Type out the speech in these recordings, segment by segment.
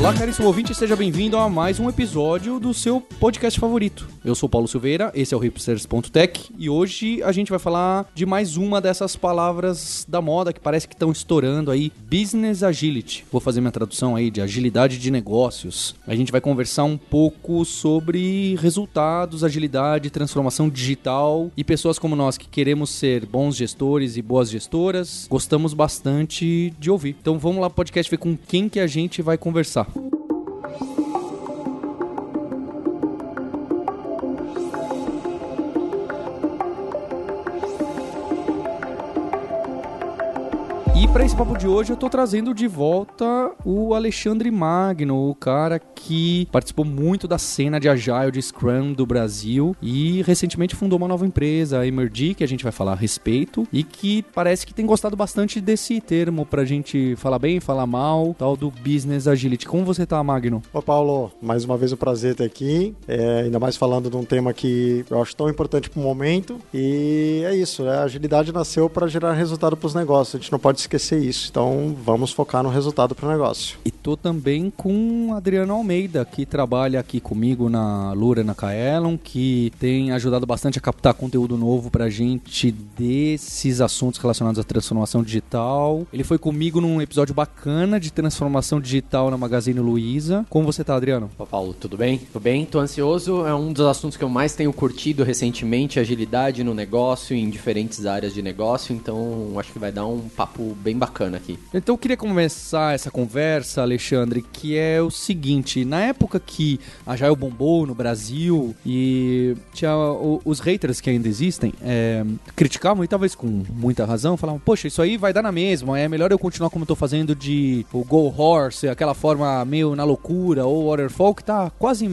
Olá, caríssimo ouvinte, seja bem-vindo a mais um episódio do seu podcast favorito. Eu sou Paulo Silveira, esse é o hipsters.tech e hoje a gente vai falar de mais uma dessas palavras da moda que parece que estão estourando aí, business agility. Vou fazer minha tradução aí de agilidade de negócios. A gente vai conversar um pouco sobre resultados, agilidade, transformação digital e pessoas como nós que queremos ser bons gestores e boas gestoras, gostamos bastante de ouvir. Então vamos lá podcast ver com quem que a gente vai conversar. Bye. Para esse papo de hoje eu tô trazendo de volta o Alexandre Magno, o cara que participou muito da cena de Agile de Scrum do Brasil e recentemente fundou uma nova empresa, a Emergy, que a gente vai falar a respeito e que parece que tem gostado bastante desse termo pra gente falar bem, falar mal, tal do Business Agility. Como você tá, Magno? Ô Paulo, mais uma vez um prazer ter aqui, é, ainda mais falando de um tema que eu acho tão importante pro momento e é isso, né? a agilidade nasceu para gerar resultado para os negócios, a gente não pode esquecer isso. Então vamos focar no resultado para o negócio. E tô também com Adriano Almeida, que trabalha aqui comigo na Lura na Kaelon, que tem ajudado bastante a captar conteúdo novo pra gente desses assuntos relacionados à transformação digital. Ele foi comigo num episódio bacana de transformação digital na Magazine Luiza. Como você tá, Adriano? Opa, Paulo, tudo bem? Tudo bem? Tô ansioso. É um dos assuntos que eu mais tenho curtido recentemente, agilidade no negócio, em diferentes áreas de negócio. Então, acho que vai dar um papo bem bacana aqui. Então eu queria começar essa conversa, Alexandre, que é o seguinte: na época que a Jail bombou no Brasil e tinha os haters que ainda existem, é, criticavam e talvez com muita razão, falavam, poxa, isso aí vai dar na mesma, é melhor eu continuar como eu tô fazendo de o Go Horse, aquela forma meio na loucura, ou Waterfall, que tá quase,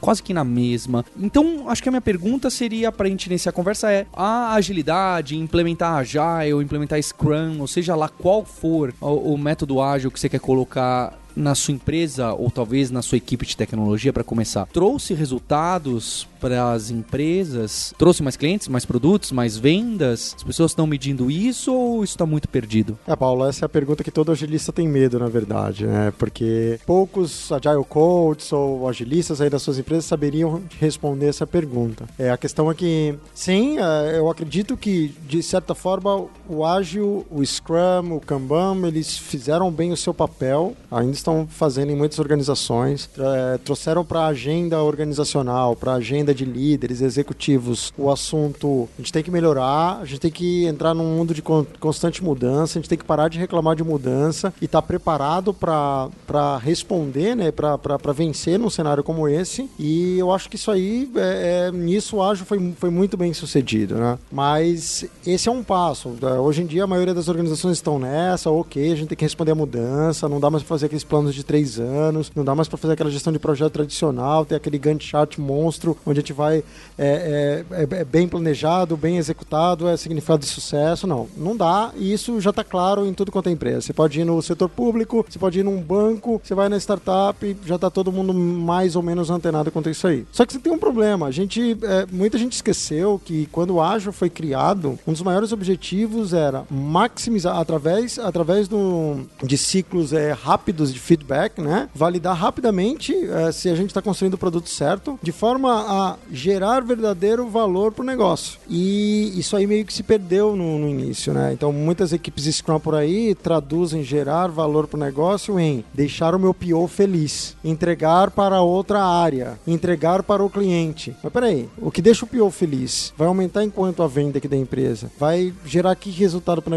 quase que na mesma. Então, acho que a minha pergunta seria pra gente iniciar a conversa é a agilidade, implementar Agile, implementar Scrum, ou seja lá qual for o, o método ágil que você quer colocar na sua empresa ou talvez na sua equipe de tecnologia para começar, trouxe resultados para as empresas? Trouxe mais clientes, mais produtos, mais vendas? As pessoas estão medindo isso ou isso está muito perdido? É, Paulo, essa é a pergunta que todo agilista tem medo, na verdade, né? Porque poucos agile coaches ou agilistas aí das suas empresas saberiam responder essa pergunta. É, a questão é que, sim, é, eu acredito que, de certa forma, o ágil, o Scrum, o Kanban, eles fizeram bem o seu papel, ainda estão fazendo em muitas organizações, é, trouxeram para a agenda organizacional, para a agenda de líderes, executivos, o assunto a gente tem que melhorar, a gente tem que entrar num mundo de constante mudança, a gente tem que parar de reclamar de mudança e estar tá preparado para responder, né, para vencer num cenário como esse. E eu acho que isso aí, é, é, nisso o ágil foi, foi muito bem sucedido, né? Mas esse é um passo. Hoje em dia a maioria das organizações estão nessa, ok, a gente tem que responder a mudança, não dá mais para fazer aqueles de três anos, não dá mais para fazer aquela gestão de projeto tradicional, ter aquele Gantt chart monstro onde a gente vai é, é, é, é bem planejado, bem executado, é significado de sucesso. Não, não dá e isso já está claro em tudo quanto é empresa. Você pode ir no setor público, você pode ir num banco, você vai na startup, já está todo mundo mais ou menos antenado quanto a isso aí. Só que você tem um problema. A gente, é, muita gente esqueceu que quando o Agile foi criado, um dos maiores objetivos era maximizar através, através do, de ciclos é, rápidos de feedback, né? Validar rapidamente é, se a gente está construindo o produto certo, de forma a gerar verdadeiro valor para o negócio. E isso aí meio que se perdeu no, no, início, né? Então muitas equipes Scrum por aí traduzem gerar valor para o negócio em deixar o meu PO feliz, entregar para outra área, entregar para o cliente. Mas peraí, o que deixa o PO feliz vai aumentar enquanto a venda aqui da empresa, vai gerar que resultado para o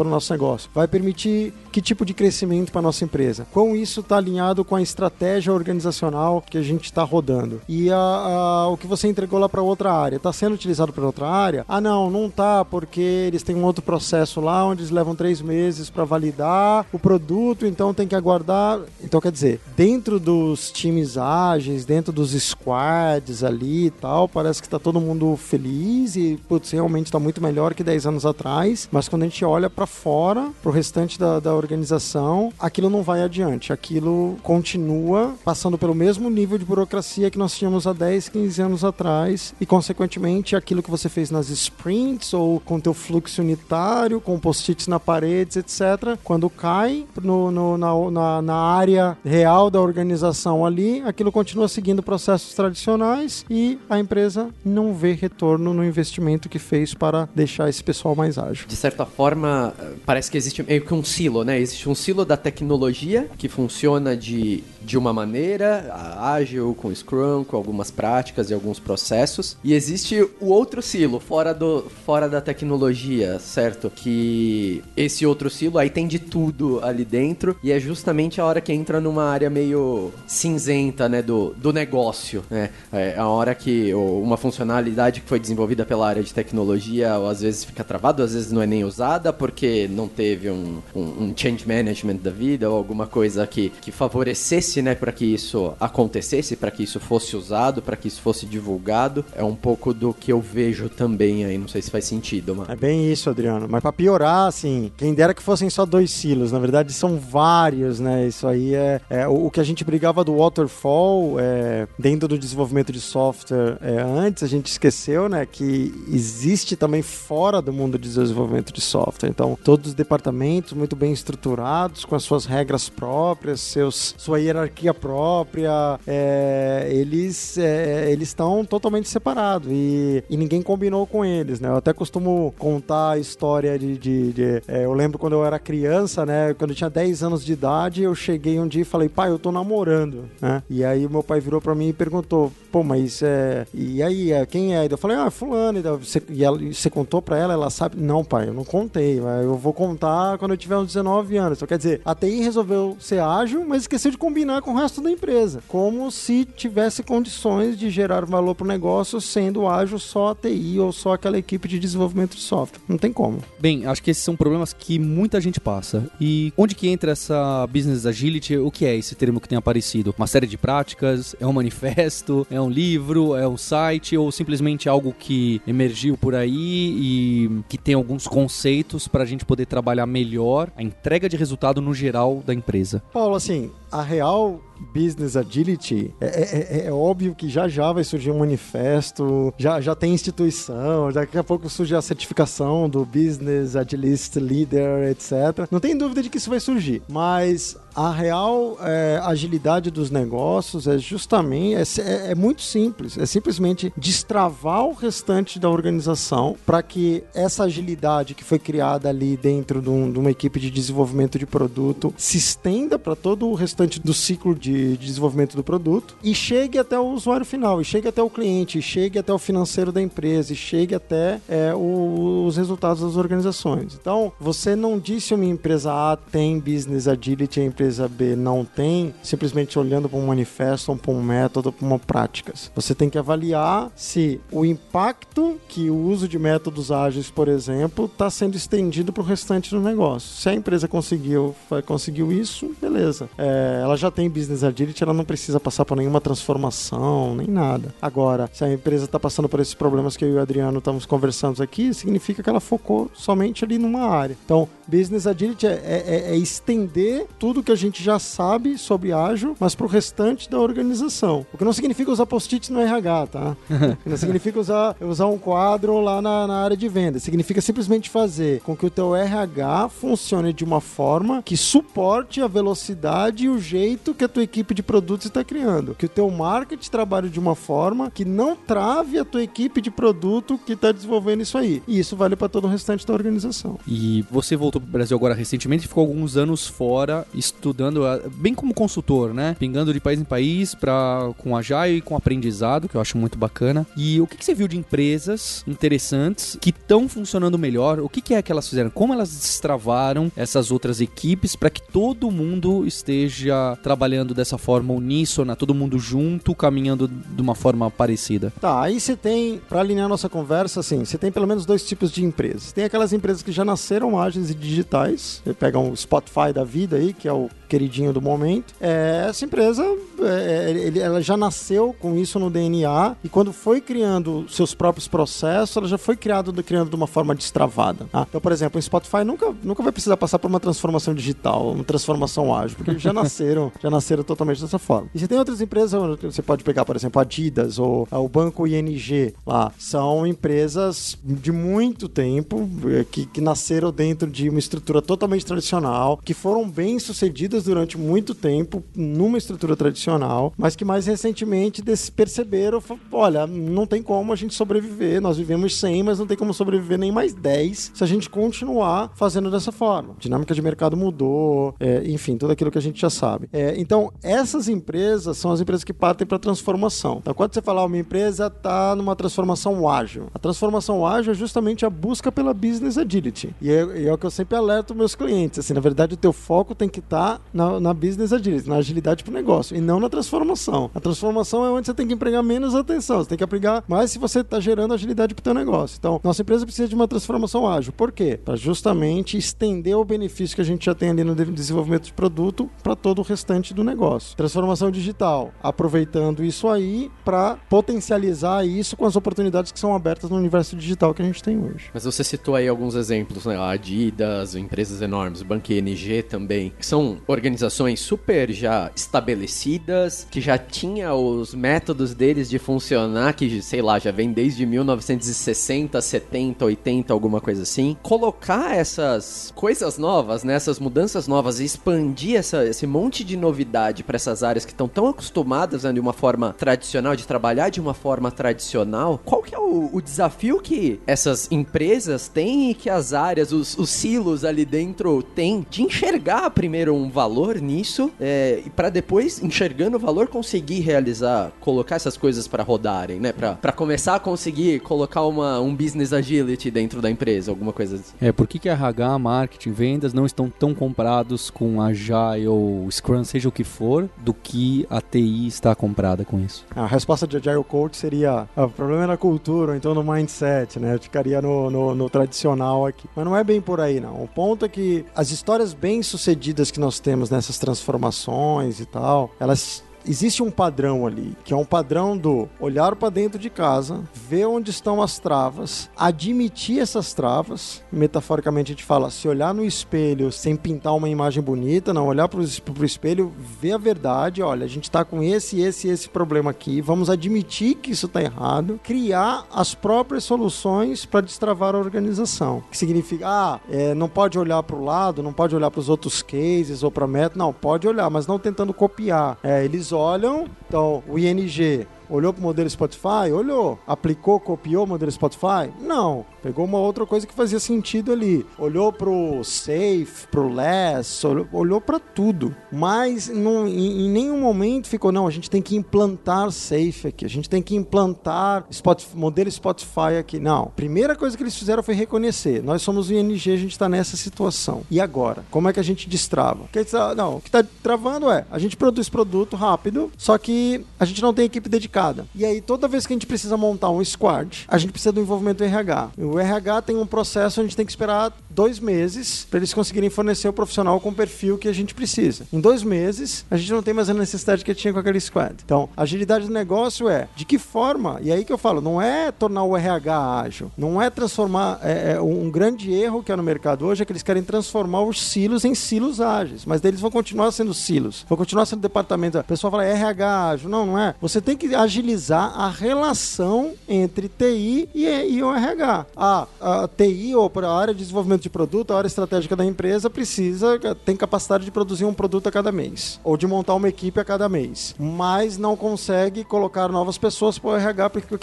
o nosso negócio, vai permitir que tipo de crescimento para nossa empresa. Com isso está alinhado com a estratégia organizacional que a gente está rodando. E a, a, o que você entregou lá para outra área está sendo utilizado para outra área? Ah, não, não tá, porque eles têm um outro processo lá onde eles levam três meses para validar o produto, então tem que aguardar. Então, quer dizer, dentro dos times ágeis, dentro dos squads ali e tal, parece que está todo mundo feliz e, putz, realmente está muito melhor que 10 anos atrás, mas quando a gente olha para fora, para o restante da, da organização, aquilo não não vai adiante. Aquilo continua passando pelo mesmo nível de burocracia que nós tínhamos há 10, 15 anos atrás e, consequentemente, aquilo que você fez nas sprints ou com teu fluxo unitário, com post-its na parede, etc., quando cai no, no, na, na, na área real da organização ali, aquilo continua seguindo processos tradicionais e a empresa não vê retorno no investimento que fez para deixar esse pessoal mais ágil. De certa forma, parece que existe meio que um silo, né? Existe um silo da tecnologia que funciona de, de uma maneira, ágil, com Scrum, com algumas práticas e alguns processos. E existe o outro silo, fora, do, fora da tecnologia, certo? Que esse outro silo aí tem de tudo ali dentro e é justamente a hora que entra numa área meio cinzenta, né? Do, do negócio, né? É a hora que uma funcionalidade que foi desenvolvida pela área de tecnologia às vezes fica travado, às vezes não é nem usada porque não teve um, um, um change management da vida ou alguma coisa que, que favorecesse, né, para que isso acontecesse, para que isso fosse usado, para que isso fosse divulgado. É um pouco do que eu vejo também aí, não sei se faz sentido, mano. É bem isso, Adriano. Mas para piorar, assim, quem dera que fossem só dois silos, na verdade são vários, né? Isso aí é, é o, que a gente brigava do waterfall é, dentro do desenvolvimento de software é, antes, a gente esqueceu, né, que existe também fora do mundo de desenvolvimento de software. Então, todos os departamentos muito bem estruturados, com as suas regras próprias, seus, sua hierarquia própria, é, eles é, eles estão totalmente separados e, e, ninguém combinou com eles, né? Eu até costumo contar a história de, de, de é, eu lembro quando eu era criança, né? Quando eu tinha 10 anos de idade, eu cheguei um dia e falei, pai, eu tô namorando, né? E aí meu pai virou para mim e perguntou, pô, mas é, e aí, é, quem é? Eu falei, ah, fulano, e você, ela, você contou para ela, ela sabe? Não, pai, eu não contei, mas eu vou contar quando eu tiver uns 19 anos. Então, quer dizer, a TI resolveu ser ágil, mas esqueceu de combinar com o resto da empresa. Como se tivesse condições de gerar valor para o negócio sendo ágil só a TI ou só aquela equipe de desenvolvimento de software. Não tem como. Bem, acho que esses são problemas que muita gente passa. E onde que entra essa business agility? O que é esse termo que tem aparecido? Uma série de práticas? É um manifesto? É um livro? É um site? Ou simplesmente algo que emergiu por aí e que tem alguns conceitos para a gente poder trabalhar melhor a entrega de resultado no geral da empresa? Paulo, assim, a real Business Agility, é, é, é, é, óbvio que já já vai surgir um manifesto, já, já tem instituição, daqui a pouco surge a certificação do Business Agilist Leader, etc. Não tem dúvida de que isso vai surgir, mas a real é, agilidade dos negócios é justamente é, é, é, muito simples, é simplesmente destravar o restante da organização para que essa agilidade que foi criada ali dentro de, um, de, uma equipe de desenvolvimento de produto se estenda para todo o restante do ciclo de, de desenvolvimento do produto e chegue até o usuário final, e chegue até o cliente, e chegue até o financeiro da empresa, e chegue até é, o, os resultados das organizações. Então, você não disse uma empresa A tem business agility, a empresa B não tem, simplesmente olhando para um manifesto, para um método, para uma práticas. Você tem que avaliar se o impacto que o uso de métodos ágeis, por exemplo, está sendo estendido para o restante do negócio. Se a empresa conseguiu, conseguiu isso, beleza. É, ela já tem business agility, ela não precisa passar por nenhuma transformação, nem nada. Agora, se a empresa está passando por esses problemas que eu e o Adriano estamos conversando aqui, significa que ela focou somente ali numa área. Então, business agility é, é, é estender tudo que a gente já sabe sobre ágil, mas para o restante da organização. O que não significa usar post-its no RH, tá? não significa usar, usar um quadro lá na, na área de venda. Significa simplesmente fazer com que o teu RH funcione de uma forma que suporte a velocidade e o jeito que a tua equipe de produtos está criando. Que o teu marketing trabalhe de uma forma que não trave a tua equipe de produto que está desenvolvendo isso aí. E isso vale para todo o restante da organização. E você voltou para o Brasil agora recentemente, ficou alguns anos fora estudando, bem como consultor, né? Pingando de país em país pra, com Agile e com aprendizado, que eu acho muito bacana. E o que, que você viu de empresas interessantes que estão funcionando melhor? O que, que é que elas fizeram? Como elas destravaram essas outras equipes para que todo mundo esteja trabalhando dessa forma uníssona, todo mundo junto, caminhando de uma forma parecida? Tá, aí você tem, para alinhar nossa conversa, assim, você tem pelo menos dois tipos de empresas. Tem aquelas empresas que já nasceram ágeis e digitais, você pega um Spotify da vida aí, que é o queridinho do momento. É, essa empresa, é, ele, ela já nasceu com isso no DNA e quando foi criando seus próprios processos, ela já foi criado, criando de uma forma destravada. Tá? Então, por exemplo, o Spotify nunca, nunca vai precisar passar por uma transformação digital, uma transformação ágil, porque já nasceram, já nasceram totalmente dessa forma. E você tem outras empresas, você pode pegar, por exemplo, a Adidas ou o Banco ING lá, são empresas de muito tempo é, que, que nasceram dentro de uma estrutura totalmente tradicional, que foram bem sucedidas durante muito tempo numa estrutura tradicional, mas que mais recentemente perceberam, olha, não tem como a gente sobreviver, nós vivemos 100, mas não tem como sobreviver nem mais 10 se a gente continuar fazendo dessa forma. A dinâmica de mercado mudou, é, enfim, tudo aquilo que a gente já sabe. É, então, essas empresas são as empresas que partem para transformação. Então, quando você falar uma empresa está numa transformação ágil, a transformação ágil é justamente a busca pela business agility. E é, é o que eu sempre alerto meus clientes. Assim, na verdade, o teu foco tem que estar tá na, na business agility, na agilidade para o negócio, e não na transformação. A transformação é onde você tem que empregar menos atenção, você tem que empregar mais se você está gerando agilidade para o teu negócio. Então, nossa empresa precisa de uma transformação ágil. Por quê? Para justamente estender o benefício que a gente já tem ali no desenvolvimento de produto para todo o restante do negócio. Transformação digital, aproveitando isso aí para potencializar isso com as oportunidades que são abertas no universo digital que a gente tem hoje. Mas você citou aí alguns exemplos, né? Adidas, empresas enormes, Banco ING também, que são organizações super já estabelecidas, que já tinha os métodos deles de funcionar, que sei lá, já vem desde 1960, 70, 80, alguma coisa assim. Colocar essas coisas novas, né? Essas mudanças novas e expandir essa, esse monte de novidade para essas áreas que estão tão acostumadas né, de uma forma tradicional, de trabalhar de uma forma tradicional. Qual que é o, o desafio que essas empresas têm e que as áreas, os, os silos ali dentro têm de enxergar primeiro um valor nisso é, e para depois, enxergando o valor, conseguir realizar, colocar essas coisas para rodarem, né? Para começar a conseguir colocar uma, um business agility dentro da empresa, alguma coisa assim. É, por que, que RH, marketing, vendas não estão tão comprados com Agile ou Scrum, seja o que for, do que a TI está comprada com isso? A resposta de Agile Coach seria: ah, o problema é na cultura, ou então no mindset, né? Eu ficaria no, no, no tradicional aqui. Mas não é bem por aí, não. O ponto é que as histórias bem sucedidas que nós temos nessas transformações e tal, elas existe um padrão ali, que é um padrão do olhar para dentro de casa, ver onde estão as travas, admitir essas travas. Metaforicamente a gente fala, se olhar no espelho sem pintar uma imagem bonita, não olhar para o espelho, ver a verdade, olha, a gente está com esse, esse, esse problema aqui, vamos admitir que isso está errado, criar as próprias soluções para destravar a organização. Que significa, ah, é, não pode olhar para o lado, não pode olhar para os outros cases ou para meta, não, pode olhar, mas não tentando copiar. É, eles olham, então o ING olhou para o modelo Spotify? Olhou. Aplicou, copiou o modelo Spotify? Não. Pegou uma outra coisa que fazia sentido ali. Olhou pro safe, pro less, olhou, para tudo. Mas não, em, em, nenhum momento ficou, não, a gente tem que implantar safe aqui, a gente tem que implantar Spotify, modelo Spotify aqui. Não. Primeira coisa que eles fizeram foi reconhecer. Nós somos o ING, a gente está nessa situação. E agora? Como é que a gente destrava? Tá, não, o que está travando é, a gente produz produto rápido, só que a gente não tem equipe dedicada. E aí, toda vez que a gente precisa montar um squad, a gente precisa do envolvimento do RH. O RH tem um processo, a gente tem que esperar dois meses para eles conseguirem fornecer o profissional com o perfil que a gente precisa. Em dois meses, a gente não tem mais a necessidade que tinha com aquele squad. Então, agilidade do negócio é de que forma, e aí que eu falo, não é tornar o RH ágil, não é transformar. É, é um grande erro que é no mercado hoje é que eles querem transformar os silos em silos ágeis, mas eles vão continuar sendo silos, vão continuar sendo departamentos. A pessoa fala RH ágil. Não, não é. Você tem que agilizar a relação entre TI e, e o RH a, a TI ou para a área de desenvolvimento de produto, a área estratégica da empresa precisa, tem capacidade de produzir um produto a cada mês ou de montar uma equipe a cada mês, mas não consegue colocar novas pessoas para o RH porque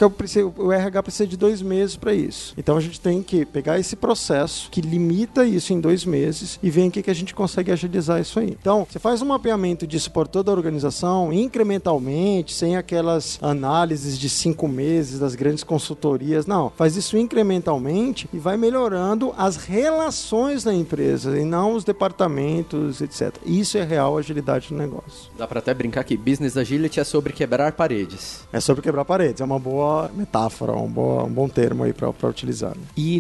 o RH precisa de dois meses para isso. Então a gente tem que pegar esse processo que limita isso em dois meses e ver em que, que a gente consegue agilizar isso aí. Então você faz um mapeamento disso por toda a organização incrementalmente, sem aquelas análises de cinco meses das grandes consultorias. Não, faz isso incrementalmente incrementalmente e vai melhorando as relações da empresa e não os departamentos, etc. Isso é real agilidade no negócio. Dá pra até brincar que business agility é sobre quebrar paredes. É sobre quebrar paredes, é uma boa metáfora, um, boa, um bom termo aí para utilizar. E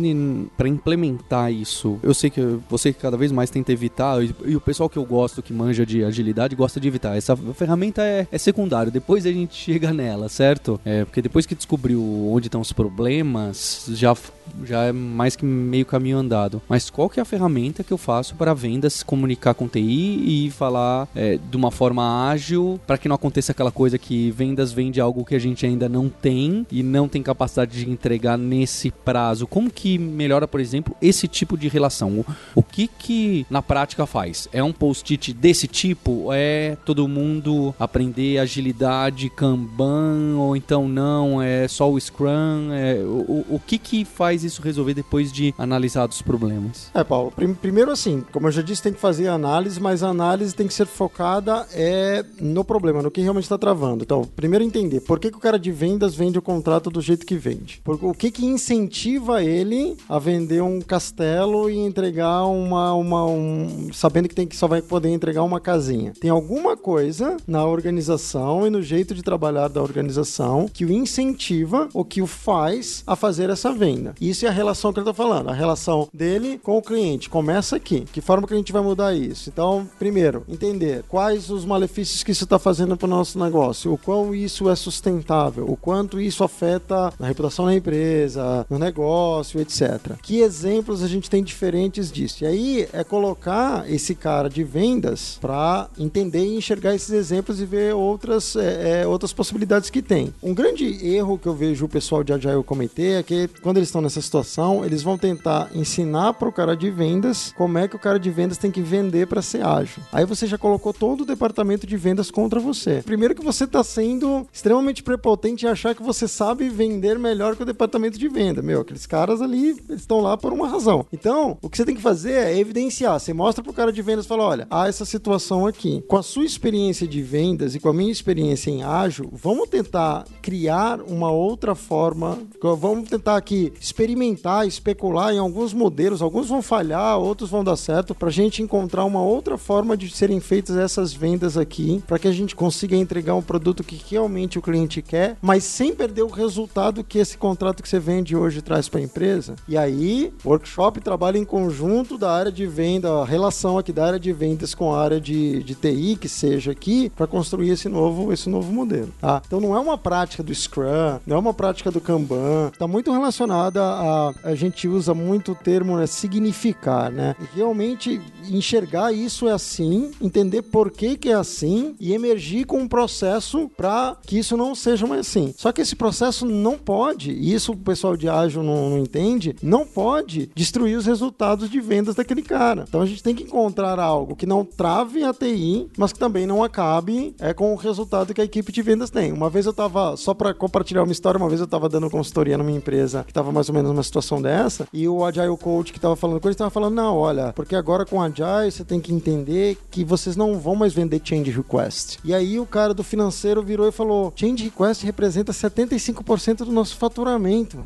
para implementar isso, eu sei que você cada vez mais tenta evitar, e, e, o pessoal que eu gosto, que manja de agilidade, gosta de evitar. Essa ferramenta é, é secundária, depois a gente chega nela, certo? É, porque depois que descobriu onde estão os problemas, já, já é mais que meio caminho andado. Mas qual que é a ferramenta que eu faço para vendas comunicar com TI e falar é, de uma forma ágil para que não aconteça aquela coisa que vendas vende algo que a gente ainda não tem e não tem capacidade de entregar nesse prazo? Como que melhora, por exemplo, esse tipo de relação? O, o que que na prática faz? É um post-it desse tipo? É todo mundo aprender agilidade, Kanban ou então não? É só o Scrum? É, o, o que que faz isso resolver depois de analisar os problemas? É, Paulo, prim primeiro assim, como eu já disse, tem que fazer análise, mas a análise tem que ser focada é, no problema, no que realmente está travando. Então, primeiro entender por que, que o cara de vendas vende o contrato do jeito que vende. Porque, o que, que incentiva ele a vender um castelo e entregar uma. uma um, sabendo que, tem que só vai poder entregar uma casinha. Tem alguma coisa na organização e no jeito de trabalhar da organização que o incentiva ou que o faz a fazer essa venda. Isso é a relação que ele está falando. A relação dele com o cliente. Começa aqui. Que forma que a gente vai mudar isso? Então, primeiro, entender quais os malefícios que isso está fazendo para o nosso negócio, o quão isso é sustentável, o quanto isso afeta na reputação da empresa, no negócio, etc. Que exemplos a gente tem diferentes disso? E aí é colocar esse cara de vendas para entender e enxergar esses exemplos e ver outras, é, é, outras possibilidades que tem. Um grande erro que eu vejo o pessoal de Agile cometer é que quando eles estão nessa situação, eles vão tentar ensinar para o cara de vendas como é que o cara de vendas tem que vender para ser ágil. Aí você já colocou todo o departamento de vendas contra você. Primeiro que você está sendo extremamente prepotente em achar que você sabe vender melhor que o departamento de venda. Meu, aqueles caras ali estão lá por uma razão. Então, o que você tem que fazer é evidenciar. Você mostra pro cara de vendas e fala: olha, há essa situação aqui. Com a sua experiência de vendas e com a minha experiência em ágil, vamos tentar criar uma outra forma. Vamos tentar aqui experimentar, especular em alguns modelos. Alguns vão falhar, outros vão dar certo, para a gente encontrar uma outra forma de serem feitas essas vendas aqui, para que a gente consiga entregar um produto que realmente o cliente quer, mas sem perder o resultado que esse contrato que você vende hoje traz para a empresa. E aí, workshop trabalha em conjunto da área de venda, a relação aqui da área de vendas com a área de, de TI, que seja aqui, para construir esse novo, esse novo modelo. Tá? Então não é uma prática do Scrum, não é uma prática do Kanban, está muito relacionada a. A gente usa muito o termo né, significar, né? Realmente enxergar isso é assim, entender por que, que é assim e emergir com um processo para que isso não seja mais assim. Só que esse processo não pode, e isso o pessoal de ágil não, não entende, não pode destruir os resultados de vendas daquele cara. Então a gente tem que encontrar algo que não trave a TI, mas que também não acabe é, com o resultado que a equipe de vendas tem. Uma vez eu tava, só para compartilhar uma história, uma vez eu tava dando consultoria numa empresa que tava mais ou menos numa situação dessa, e o Agile Coach que tava falando com ele tava falando: não, olha, porque agora com Agile você tem que entender que vocês não vão mais vender change request. E aí o cara do financeiro virou e falou: change request representa 75% do nosso faturamento.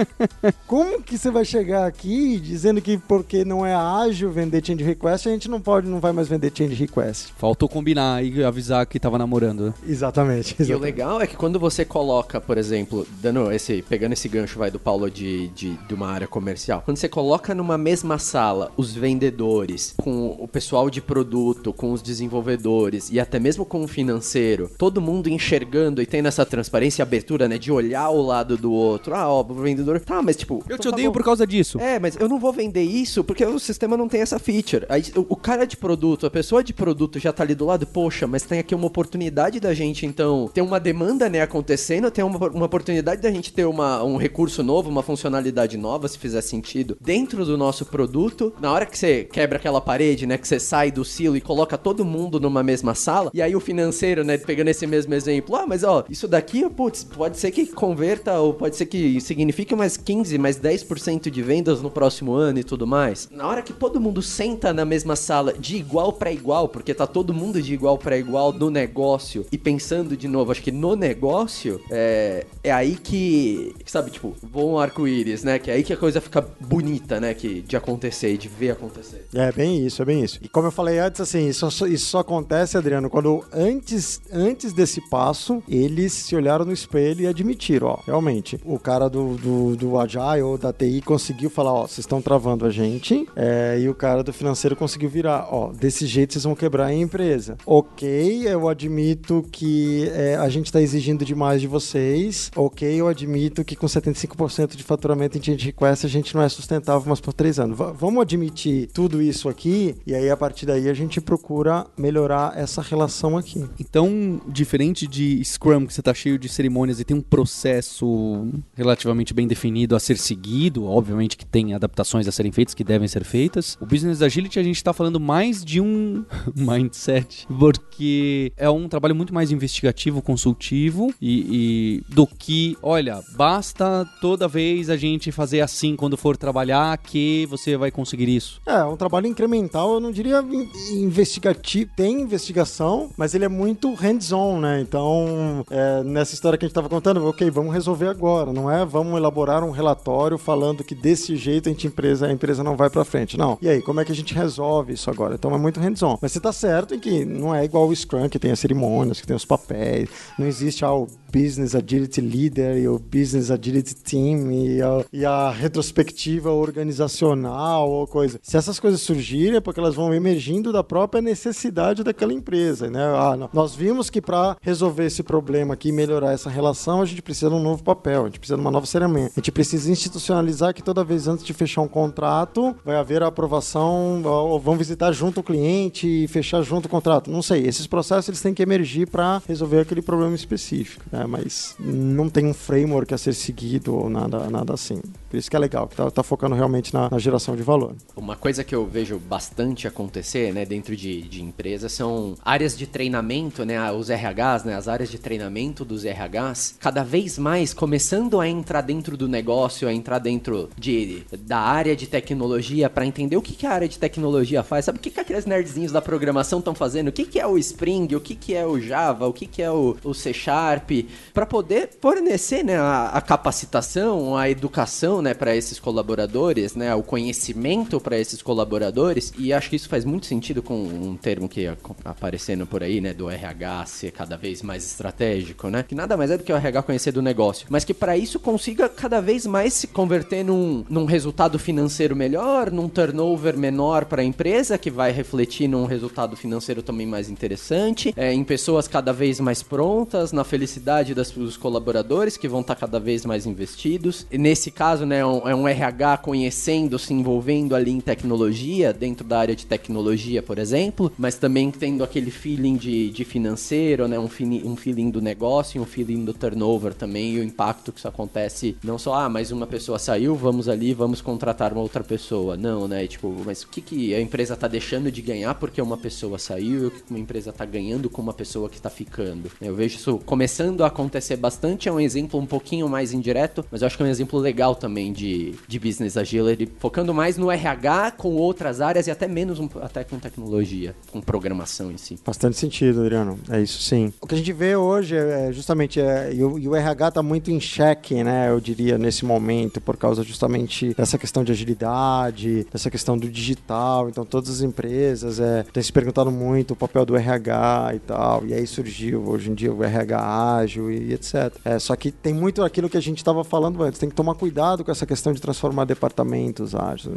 Como que você vai chegar aqui dizendo que porque não é ágil vender change request, a gente não pode, não vai mais vender change request? Faltou combinar e avisar que tava namorando. Exatamente, exatamente. E o legal é que quando você coloca, por exemplo, dando esse, pegando esse gancho vai do Paulo de, de, de uma área comercial, quando você coloca numa mesma sala os vendedores com o pessoal de produto, com os desenvolvedores e até mesmo com o financeiro, todo mundo enxergando e tendo essa transparência e abertura, né, de olhar o lado do outro. Ah, ó, o vendedor, tá, mas tipo, Eu te então tá odeio bom. por causa disso. É, mas eu não vou vender isso porque o sistema não tem essa feature. Aí, o, o cara de produto, a pessoa de produto já tá ali do lado, poxa, mas tem aqui uma oportunidade da gente, então, ter uma demanda, né, acontecendo, tem uma, uma oportunidade da gente ter uma, um recurso novo, uma funcionalidade nova, se fizer sentido, dentro do nosso produto. Na hora que você quebra aquela parede, né, que você sai do silo e coloca todo mundo numa mesma sala, e aí o financeiro, né, pegando esse mesmo exemplo, ah, mas ó, isso daqui, putz, pode ser que converta ou pode ser que signifique mais 15, mais 10% de vendas no próximo ano e tudo mais. Na hora que todo mundo senta na mesma sala de igual para igual, porque tá todo mundo de igual para igual no negócio e pensando de novo, acho que no negócio, é, é aí que, sabe, tipo, voa um arco-íris, né? Que é aí que a coisa fica bonita, né? Que, de acontecer e de ver acontecer. É bem isso, é bem isso. E como eu falei antes, assim, isso, isso só acontece, Adriano, quando antes, antes desse passo, eles se olharam no espelho e admitiram, ó, realmente, o cara do, do, do Agile ou da TI conseguiu falar, ó, vocês estão travando a gente, é, e o cara do financeiro conseguiu virar, ó, desse jeito vocês vão quebrar a empresa. Ok, eu admito que é, a gente está exigindo demais de vocês, ok, eu admito que com 75% de faturamento em change request a gente não é sustentável, mas por três anos. Va- vamos admitir tudo isso aqui, e aí a partir daí a gente procura melhorar essa relação aqui. Então, diferente de Scrum, que você tá cheio de cerimônias e tem um processo relativamente bem definido a ser seguido, obviamente que tem adaptações a serem feitas que devem ser feitas. O Business Agility a gente tá falando mais de um mindset, porque é um trabalho muito mais investigativo, consultivo e, e do que, olha, basta toda vez a gente fazer assim quando for trabalhar que você vai conseguir isso. É, um trabalho incremental, eu não diria in- investigativo. Tem investigação, mas ele é muito hands-on, né? Então, é, nessa história que a gente estava contando, ok, vamos resolver agora. Não é vamos elaborar um relatório falando que desse jeito a, gente empresa, a empresa não vai pra frente. Não. E aí, como é que a gente resolve isso agora? Então é muito hands-on. Mas você tá certo em que não é igual o Scrum, que tem as cerimônias, que tem os papéis. Não existe ah, o Business Agility Leader e o Business Agility Team e a, e a retrospectiva organizacional ou coisa. Se essas coisas surgirem é porque elas vão emergindo da própria necessidade daquela empresa, né? Ah, no- nós vimos que para resolver esse problema aqui e melhorar essa relação, a gente precisa de um novo papel, a gente precisa de uma nova cerimônia. A gente precisa institucionalizar que toda vez antes de fechar um contrato, vai haver a aprovação, ou vão visitar junto o cliente e fechar junto o contrato. Não sei, esses processos eles têm que emergir para resolver aquele problema específico, né? Mas não tem um framework a ser seguido ou nada, nada assim. Por isso que é legal, que tá, tá focando realmente na, na geração de valor. Uma coisa que eu vejo bastante acontecer, né, dentro de, de empresas são áreas de treinamento, né, os RHs, né, as áreas de treinamento dos RHs, cada vez mais começando a entrar dentro do negócio, a entrar dentro de, da área de tecnologia para entender o que, que a área de tecnologia faz, sabe o que, que aqueles nerdzinhos da programação estão fazendo, o que, que é o Spring, o que, que é o Java, o que, que é o, o C Sharp, para poder fornecer, né, a, a capacitação, a educação, né, para esses colaboradores, né, o conhecimento para esses colaboradores. E acho que isso faz muito sentido com um termo que ia aparecendo por aí, né, do RH ser cada vez mais estratégico, né? Que nada mais é do que o RH conhecer do negócio, mas que para isso consiga cada vez mais se converter num, num resultado financeiro melhor, num turnover menor para a empresa, que vai refletir num resultado financeiro também mais interessante, é, em pessoas cada vez mais prontas, na felicidade das, dos colaboradores que vão estar cada vez mais investidos. E nesse caso, né, é um, é um RH conhecendo, se envolvendo ali em tecnologia, dentro da área de tecnologia, por exemplo, mas também tendo aquele feeling de, de financeiro, né, um, fini- um feeling do negócio, um feeling do turnover também, e o impacto que isso acontece, não só, ah, mais uma pessoa saiu, vamos ali, vamos contratar uma outra pessoa. Não, né, tipo, mas o que, que a empresa tá deixando de ganhar porque uma pessoa saiu e o que uma empresa tá ganhando com uma pessoa que tá ficando. Eu vejo isso começando a acontecer bastante, é um exemplo um pouquinho mais indireto, mas eu acho que é um exemplo legal também de, de business agility, focando mais no RH com outras áreas e até menos um- até com tecnologia, com programação em si. Bastante sentido, Adriano. É isso sim. O que a gente vê hoje é justamente. É, e, o, e o RH está muito em xeque, né? Eu diria, nesse momento, por causa justamente dessa questão de agilidade, dessa questão do digital. Então, todas as empresas é, têm se perguntado muito o papel do RH e tal. E aí surgiu hoje em dia o RH ágil e etc. É, só que tem muito aquilo que a gente estava falando antes. Tem que tomar cuidado com essa questão de transformar departamentos.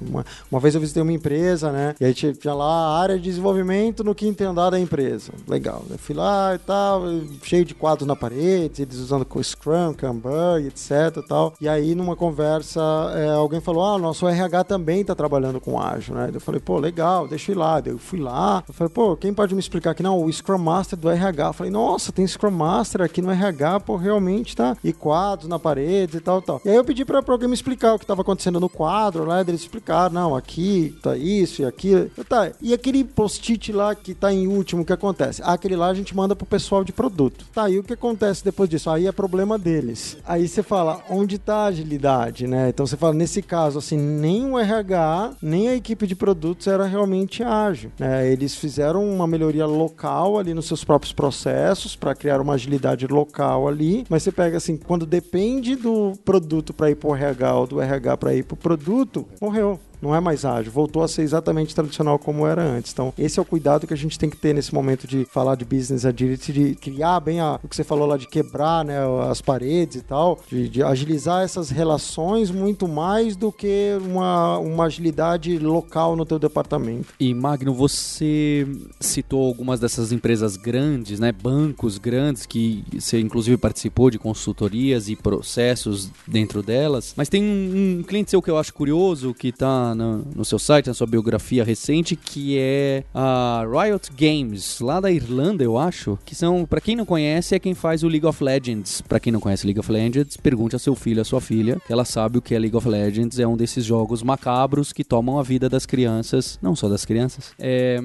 Uma, uma vez eu visitei uma empresa, né? E aí tinha, lá a área de desenvolvimento no quinto andar da empresa. Legal. Eu fui lá e tal, cheio de quadros na parede, eles usando Scrum, Kanban, etc e tal. E aí, numa conversa, é, alguém falou: Ah, nosso RH também tá trabalhando com ágil, né? Eu falei, pô, legal, deixa eu ir lá. Eu fui lá, eu falei, pô, quem pode me explicar aqui? Não, o Scrum Master do RH. Eu falei, nossa, tem Scrum Master aqui no RH, pô, realmente tá. E quadros na parede e tal, tal. E aí eu pedi pra alguém me explicar o que tava acontecendo no quadro lá, eles explicaram, não, aqui tá isso e aquilo. Tá, e aquele post-it lá que tá em último, o que acontece? Ah, aquele lá a gente manda pro pessoal de produto. Tá, e o que acontece depois disso? Aí é problema deles. Aí você fala, onde tá a agilidade, né? Então você fala, nesse caso, assim, nem o RH, nem a equipe de produtos era realmente ágil. né? Eles fizeram uma melhoria local ali nos seus próprios processos para criar uma agilidade local local ali, mas você pega assim, quando depende do produto para ir pro RH ou do RH para ir pro produto, morreu não é mais ágil, voltou a ser exatamente tradicional como era antes. Então, esse é o cuidado que a gente tem que ter nesse momento de falar de business agility, de criar bem a, o que você falou lá de quebrar né, as paredes e tal, de, de agilizar essas relações muito mais do que uma, uma agilidade local no teu departamento. E Magno, você citou algumas dessas empresas grandes, né, bancos grandes que você inclusive participou de consultorias e processos dentro delas, mas tem um, um cliente seu que eu acho curioso que está no, no, seu site, na sua biografia recente, que é a Riot Games, lá da Irlanda, eu acho, que são, para quem não conhece, é quem faz o League of Legends. Para quem não conhece League of Legends, pergunte a seu filho, a sua filha, que ela sabe o que é League of Legends, é um desses jogos macabros que tomam a vida das crianças, não só das crianças. É,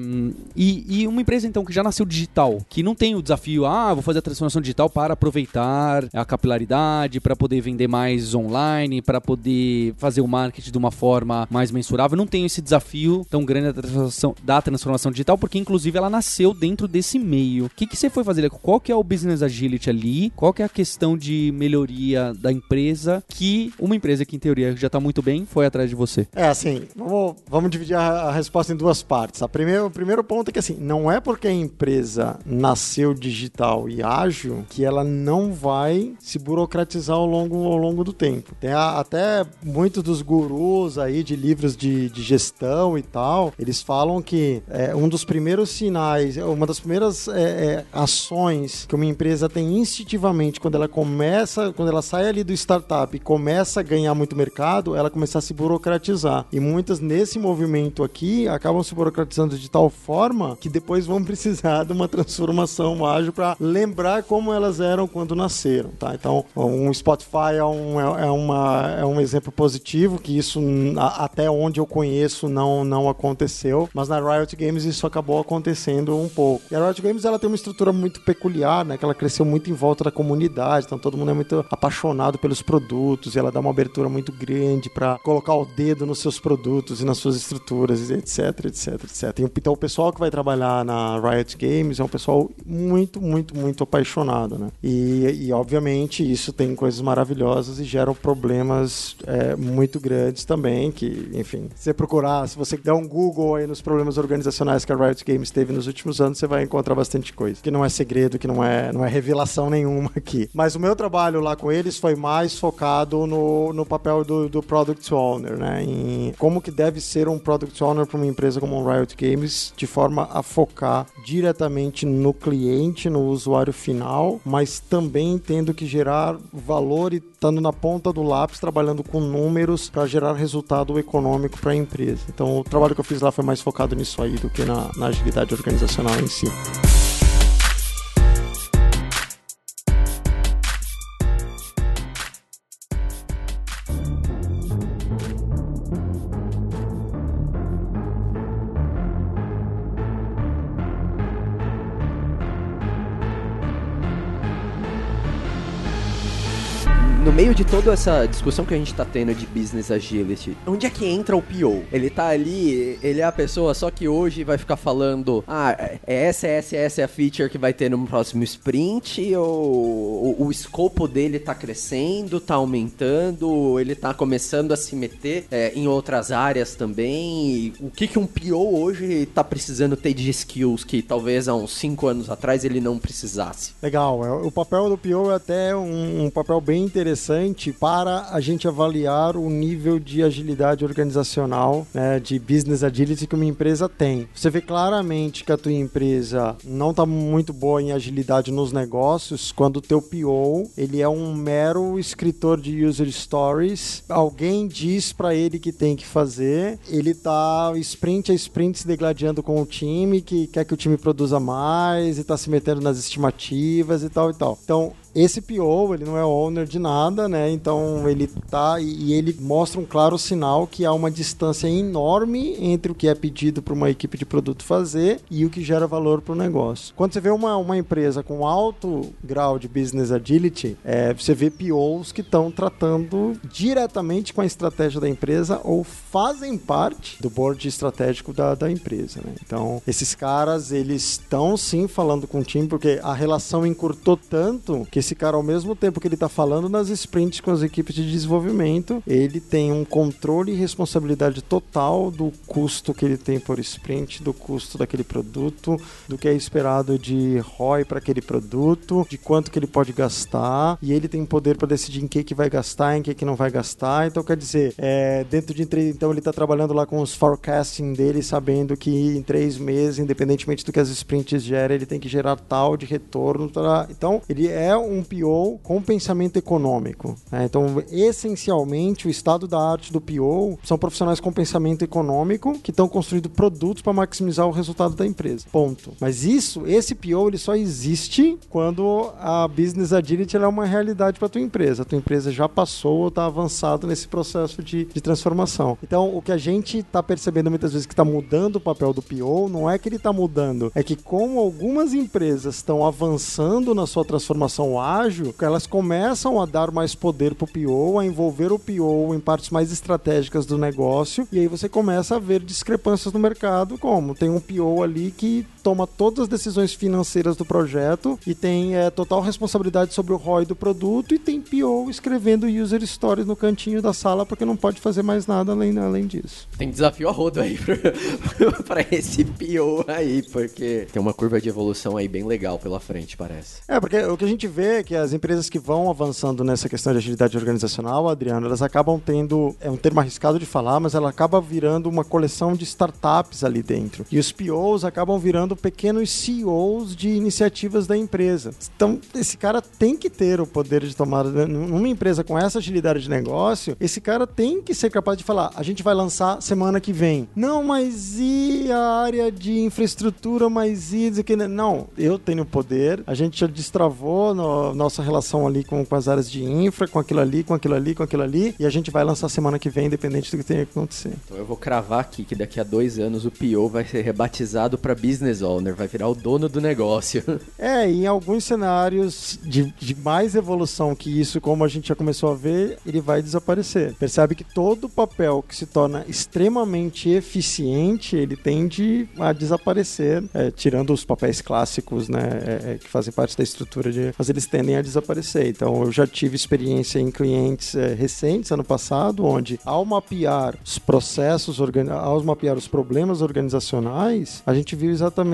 e, e uma empresa, então, que já nasceu digital, que não tem o desafio, ah, vou fazer a transformação digital para aproveitar a capilaridade, para poder vender mais online, para poder fazer o marketing de uma forma mais mensurável, não tem esse desafio tão grande da transformação, da transformação digital, porque inclusive ela nasceu dentro desse meio. O que, que você foi fazer? Qual que é o business agility ali? Qual que é a questão de melhoria da empresa que uma empresa que em teoria já está muito bem foi atrás de você? É assim, vamos, vamos dividir a, a resposta em duas partes. A primeiro, o primeiro ponto é que assim, não é porque a empresa nasceu digital e ágil que ela não vai se burocratizar ao longo, ao longo do tempo. Tem a, até muitos dos gurus aí de livros livros de, de gestão e tal, eles falam que é, um dos primeiros sinais, uma das primeiras é, é, ações que uma empresa tem instintivamente quando ela começa, quando ela sai ali do startup e começa a ganhar muito mercado, ela começa a se burocratizar. E muitas nesse movimento aqui acabam se burocratizando de tal forma que depois vão precisar de uma transformação ágil para lembrar como elas eram quando nasceram, tá? Então, um Spotify é um, é, é uma, é um exemplo positivo que isso até onde eu conheço não, não aconteceu, mas na Riot Games isso acabou acontecendo um pouco. E a Riot Games ela tem uma estrutura muito peculiar, né? Que ela cresceu muito em volta da comunidade, então todo mundo é muito apaixonado pelos produtos e ela dá uma abertura muito grande para colocar o dedo nos seus produtos e nas suas estruturas, etc, etc, etc. Então o pessoal que vai trabalhar na Riot Games é um pessoal muito, muito, muito apaixonado, né? E, e obviamente isso tem coisas maravilhosas e geram problemas é, muito grandes também, que enfim, se você procurar, se você der um Google aí nos problemas organizacionais que a Riot Games teve nos últimos anos, você vai encontrar bastante coisa. Que não é segredo, que não é, não é revelação nenhuma aqui. Mas o meu trabalho lá com eles foi mais focado no, no papel do, do Product Owner, né? Em como que deve ser um Product Owner para uma empresa como a Riot Games, de forma a focar diretamente no cliente, no usuário final, mas também tendo que gerar valor e estando na ponta do lápis, trabalhando com números para gerar resultado econômico para a empresa. Então, o trabalho que eu fiz lá foi mais focado nisso aí do que na, na agilidade organizacional em si. Meio de toda essa discussão que a gente tá tendo de business agility, onde é que entra o PO? Ele tá ali, ele é a pessoa, só que hoje vai ficar falando, ah, é essa, essa, essa é a feature que vai ter no próximo sprint, ou o, o escopo dele tá crescendo, tá aumentando, ele tá começando a se meter é, em outras áreas também. O que que um PO hoje tá precisando ter de skills que talvez há uns 5 anos atrás ele não precisasse? Legal, é, o papel do PO é até um, um papel bem interessante interessante para a gente avaliar o nível de agilidade organizacional, né, de business agility que uma empresa tem. Você vê claramente que a tua empresa não está muito boa em agilidade nos negócios quando o teu PO ele é um mero escritor de user stories. Alguém diz para ele que tem que fazer, ele tá sprint a sprint se degladiando com o time, que quer que o time produza mais e está se metendo nas estimativas e tal e tal. Então, esse PO, ele não é owner de nada, né? Então ele tá e ele mostra um claro sinal que há uma distância enorme entre o que é pedido para uma equipe de produto fazer e o que gera valor para o negócio. Quando você vê uma, uma empresa com alto grau de business agility, é, você vê POs que estão tratando diretamente com a estratégia da empresa ou fazem parte do board estratégico da, da empresa, né? Então, esses caras, eles estão sim falando com o time porque a relação encurtou tanto que esse cara, ao mesmo tempo que ele está falando nas sprints com as equipes de desenvolvimento, ele tem um controle e responsabilidade total do custo que ele tem por sprint, do custo daquele produto, do que é esperado de ROI para aquele produto, de quanto que ele pode gastar, e ele tem poder para decidir em que que vai gastar, em que que não vai gastar. Então, quer dizer, é, dentro de então ele está trabalhando lá com os forecasting dele, sabendo que em três meses, independentemente do que as sprints gerem, ele tem que gerar tal de retorno. Tá? Então, ele é PO com pensamento econômico. Né? Então, essencialmente, o estado da arte do PO são profissionais com pensamento econômico que estão construindo produtos para maximizar o resultado da empresa. Ponto. Mas isso, esse PO, ele só existe quando a business agility é uma realidade para tua empresa. A tua empresa já passou ou está avançado nesse processo de, de transformação. Então, o que a gente está percebendo muitas vezes que está mudando o papel do PO, não é que ele está mudando, é que como algumas empresas estão avançando na sua transformação ágil, elas começam a dar mais poder para o PO, a envolver o PO em partes mais estratégicas do negócio, e aí você começa a ver discrepâncias no mercado, como tem um PO ali que toma todas as decisões financeiras do projeto e tem é, total responsabilidade sobre o ROI do produto e tem PO escrevendo user stories no cantinho da sala porque não pode fazer mais nada além, além disso. Tem desafio a rodo aí para esse PO aí, porque tem uma curva de evolução aí bem legal pela frente, parece. É, porque o que a gente vê é que as empresas que vão avançando nessa questão de agilidade organizacional, Adriano, elas acabam tendo, é um termo arriscado de falar, mas ela acaba virando uma coleção de startups ali dentro. E os POs acabam virando pequenos CEOs de iniciativas da empresa. Então, esse cara tem que ter o poder de tomar, né, numa empresa com essa agilidade de negócio, esse cara tem que ser capaz de falar, a gente vai lançar semana que vem. Não, mas e a área de infraestrutura, mas e não, eu tenho poder. A gente já destravou no, nossa relação ali com, com as áreas de infra, com aquilo ali, com aquilo ali, com aquilo ali, e a gente vai lançar semana que vem, independente do que tenha que acontecer. Então eu vou cravar aqui que daqui a dois anos o PO vai ser rebatizado para Business Owner, vai virar o dono do negócio. É, em alguns cenários de, de mais evolução que isso, como a gente já começou a ver, ele vai desaparecer. Percebe que todo papel que se torna extremamente eficiente, ele tende a desaparecer, é, tirando os papéis clássicos, né, é, é, que fazem parte da estrutura de, mas eles tendem a desaparecer. Então, eu já tive experiência em clientes é, recentes, ano passado, onde ao mapear os processos, ao mapear os problemas organizacionais, a gente viu exatamente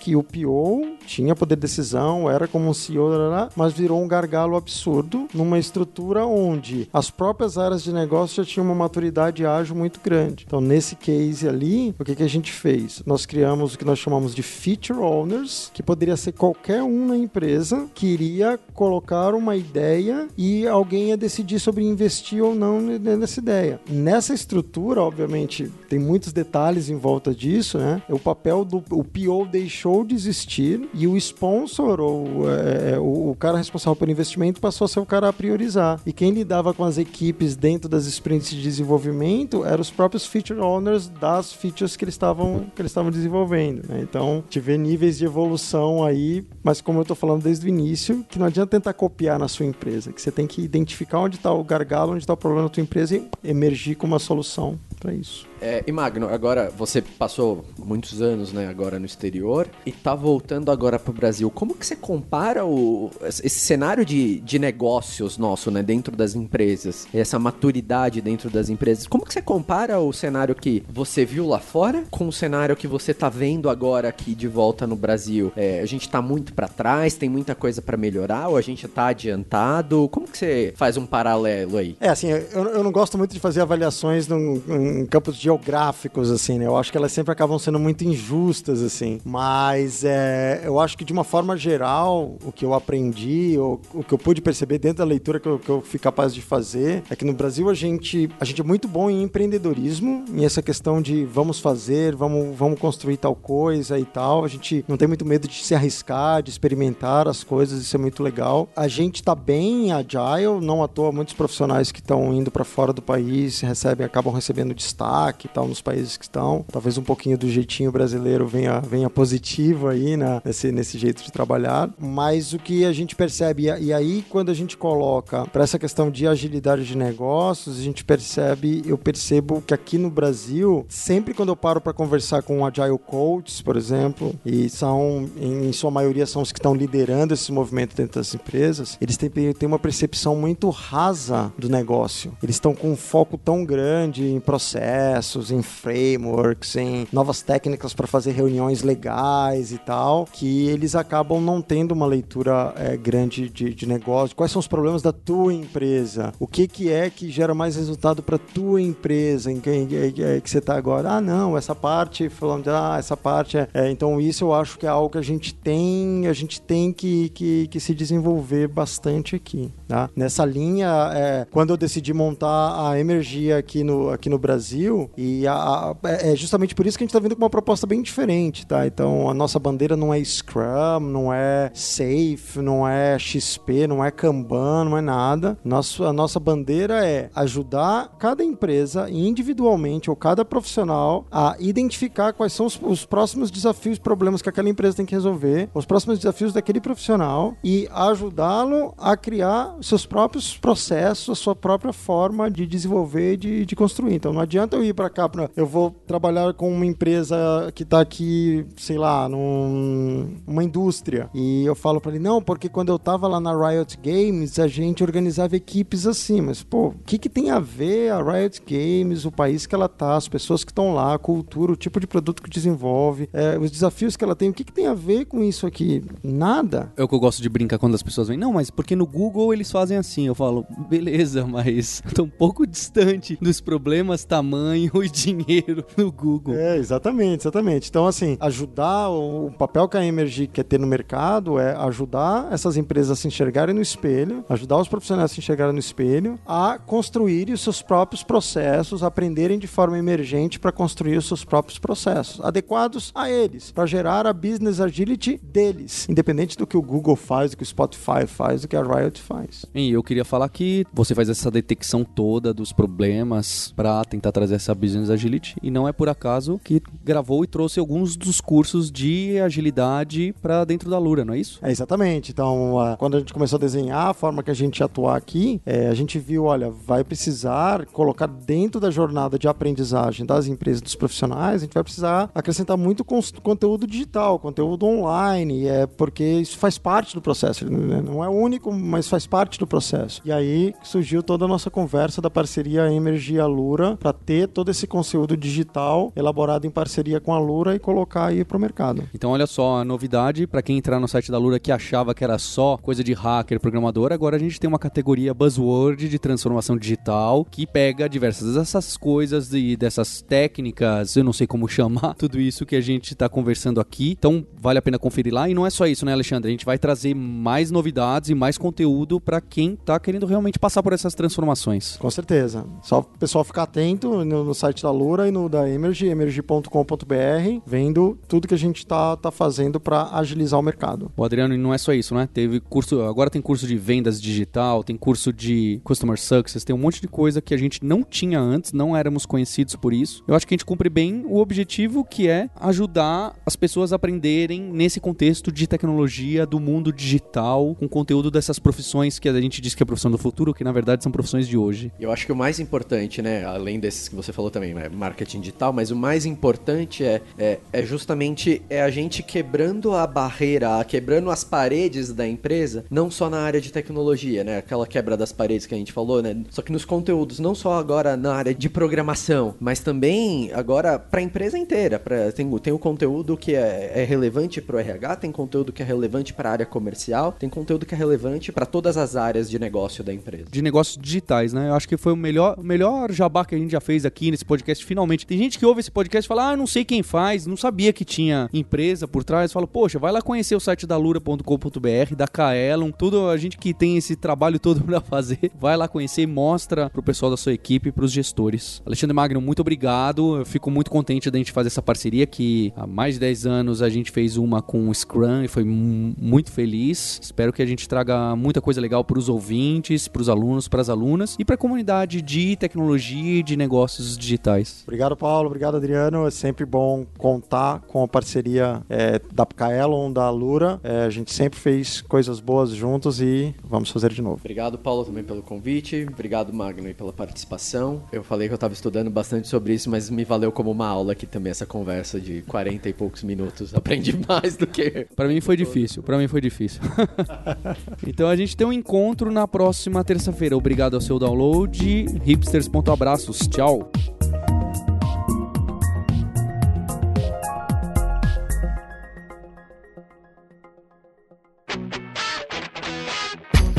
que o PO tinha poder de decisão, era como um CEO, mas virou um gargalo absurdo numa estrutura onde as próprias áreas de negócio já tinham uma maturidade ágil muito grande. Então, nesse case ali, o que, que a gente fez? Nós criamos o que nós chamamos de feature owners, que poderia ser qualquer um na empresa que iria colocar uma ideia e alguém ia decidir sobre investir ou não nessa ideia. Nessa estrutura, obviamente, tem muitos detalhes em volta disso, né? O papel do o PO deixou de existir e o sponsor ou é, é, o, o cara responsável pelo investimento passou a ser o cara a priorizar. E quem lidava com as equipes dentro das sprints de desenvolvimento eram os próprios feature owners das features que eles estavam que eles estavam desenvolvendo. Né? Então, tiver níveis de evolução aí, mas como eu estou falando desde o início, que não adianta tentar copiar na sua empresa, que você tem que identificar onde está o gargalo, onde está o problema da tua empresa e emergir com uma solução para isso. É, e Magno, agora você passou muitos anos, né, agora no exterior e tá voltando agora pro Brasil. Como que você compara o, esse cenário de, de negócios nosso, né, dentro das empresas, essa maturidade dentro das empresas? Como que você compara o cenário que você viu lá fora com o cenário que você tá vendo agora aqui de volta no Brasil? É, a gente tá muito para trás, tem muita coisa para melhorar ou a gente tá adiantado? Como que você faz um paralelo aí? É, assim, eu, eu não gosto muito de fazer avaliações num, em campos geográficos, assim, né? Eu acho que elas sempre acabam sendo muito injustas, assim. Mas é, eu acho que de uma forma geral, o que eu aprendi, o, o que eu pude perceber dentro da leitura que eu, que eu fui capaz de fazer, é que no Brasil a gente, a gente é muito bom em empreendedorismo, em essa questão de vamos fazer, vamos, vamos construir tal coisa e tal. A gente não tem muito medo de se arriscar, de experimentar as coisas, isso é muito legal. A gente tá bem agile, não à toa muitos profissionais que estão indo para fora do país recebem, acabam recebendo destaque e tal nos países que estão. Talvez um pouquinho do jeitinho brasileiro venha, venha linha positiva aí né, nesse, nesse jeito de trabalhar. Mas o que a gente percebe, e aí quando a gente coloca para essa questão de agilidade de negócios, a gente percebe, eu percebo que aqui no Brasil, sempre quando eu paro para conversar com Agile Coaches, por exemplo, e são, em sua maioria, são os que estão liderando esse movimento dentro das empresas, eles têm, têm uma percepção muito rasa do negócio. Eles estão com um foco tão grande em processos, em frameworks, em novas técnicas para fazer reuniões legais e tal, que eles acabam não tendo uma leitura é, grande de, de negócio. Quais são os problemas da tua empresa? O que, que é que gera mais resultado para tua empresa em que, que você está agora? Ah, não, essa parte, falando de, ah, essa parte é, é. Então, isso eu acho que é algo que a gente tem, a gente tem que, que, que se desenvolver bastante aqui. Tá? Nessa linha, é, quando eu decidi montar a Energia aqui no, aqui no Brasil, e a, a, é, é justamente por isso que a gente está vindo com uma proposta bem diferente. Tá? Então, a nossa bandeira não é Scrum, não é Safe, não é XP, não é Kanban, não é nada. Nosso, a nossa bandeira é ajudar cada empresa individualmente ou cada profissional a identificar quais são os, os próximos desafios, problemas que aquela empresa tem que resolver, os próximos desafios daquele profissional e ajudá-lo a criar seus próprios processos, a sua própria forma de desenvolver e de, de construir. Então não adianta eu ir para cá, pra, eu vou trabalhar com uma empresa que está aqui, sei lá, numa num, indústria e eu falo para ele, não, porque quando eu tava lá na Riot Games, a gente organizava equipes assim, mas pô, o que, que tem a ver a Riot Games, o país que ela tá, as pessoas que estão lá, a cultura, o tipo de produto que desenvolve, é, os desafios que ela tem, o que, que tem a ver com isso aqui? Nada. É o que eu gosto de brincar quando as pessoas vêm, não, mas porque no Google eles fazem assim. Eu falo, beleza, mas tô um pouco distante dos problemas, tamanho e dinheiro no Google. É, exatamente, exatamente. Então, assim, ajudar, o papel que a Emergy quer ter no mercado é ajudar essas empresas a se enxergarem no espelho, ajudar os profissionais a se enxergarem no espelho, a construírem os seus próprios processos, aprenderem de forma emergente para construir os seus próprios processos, adequados a eles, para gerar a business agility deles, independente do que o Google faz, do que o Spotify faz, do que a Riot faz. E eu queria falar que você faz essa detecção toda dos problemas para tentar trazer essa business agility e não é por acaso que gravou e trouxe alguns dos cursos de agilidade para dentro da Lura, não é isso? É exatamente. Então, quando a gente começou a desenhar a forma que a gente atuar aqui, é, a gente viu, olha, vai precisar colocar dentro da jornada de aprendizagem das empresas, dos profissionais, a gente vai precisar acrescentar muito conteúdo digital, conteúdo online, é porque isso faz parte do processo. Né? Não é único, mas faz parte do processo. E aí surgiu toda a nossa conversa da parceria Emergy Lura para ter todo esse conteúdo digital elaborado em parceria com a Lura e colocar aí para o mercado. Então, olha só, a novidade para quem entrar no site da Lura que achava que era só coisa de hacker, programador, agora a gente tem uma categoria buzzword de transformação digital que pega diversas dessas coisas e dessas técnicas, eu não sei como chamar, tudo isso que a gente está conversando aqui. Então, vale a pena conferir lá. E não é só isso, né, Alexandre? A gente vai trazer mais novidades e mais conteúdo para quem está querendo realmente passar por essas transformações. Com certeza. Só o pessoal ficar atento no, no site da Lura e no da Emergy, emergy.com.br, vendo tudo que a gente está tá fazendo para agilizar o mercado. O Adriano, e não é só isso, né? Teve curso, agora tem curso de vendas digital, tem curso de customer success, tem um monte de coisa que a gente não tinha antes, não éramos conhecidos por isso. Eu acho que a gente cumpre bem o objetivo que é ajudar as pessoas a aprenderem nesse contexto de tecnologia do mundo digital, com conteúdo dessas profissões que a gente diz que é profissão do futuro, que na verdade são profissões de hoje. Eu acho que o mais importante, né, além desses que você falou também, né, marketing digital, mas o mais importante é, é, é justamente é a gente quebrando a barreira, quebrando as paredes da empresa, não só na área de tecnologia, né, aquela quebra das paredes que a gente falou, né, só que nos conteúdos, não só agora na área de programação, mas também agora para a empresa inteira. Pra, tem, tem o conteúdo que é, é relevante para o RH, tem conteúdo que é relevante para a área comercial, tem conteúdo que é relevante para todas as áreas de negócio da empresa. De negócios digitais, né? Eu acho que foi o melhor, melhor jabá que a gente já fez aqui nesse podcast, finalmente. Tem gente que ouve esse podcast e fala, ah, não sei quem faz, não sabia que tinha empresa por trás. Fala, poxa, vai lá conhecer o site da lura.com.br, da Kaelon, tudo a gente que tem esse trabalho todo para fazer, vai lá conhecer e mostra pro pessoal da sua equipe, pros gestores. Alexandre Magno, muito obrigado. Eu fico muito contente da gente fazer essa parceria que há mais de 10 anos a gente fez uma com o Scrum e foi muito feliz. Espero que a gente traga muita coisa legal para os ouvintes, para os alunos, para as alunas e para a comunidade de tecnologia e de negócios digitais. Obrigado, Paulo. Obrigado, Adriano. É sempre bom contar com a parceria é, da Kaelon, da Lura. É, a gente sempre fez coisas boas juntos e vamos fazer de novo. Obrigado, Paulo, também pelo convite. Obrigado, Magno, pela participação. Eu falei que eu estava estudando bastante sobre isso, mas me valeu como uma aula aqui também essa conversa de 40 e poucos minutos. Aprendi mais do que. Para mim foi difícil, para mim foi difícil. então a gente tem um encontro na próxima terça-feira. Obrigado ao seu download. Hipsters.abraços. Tchau.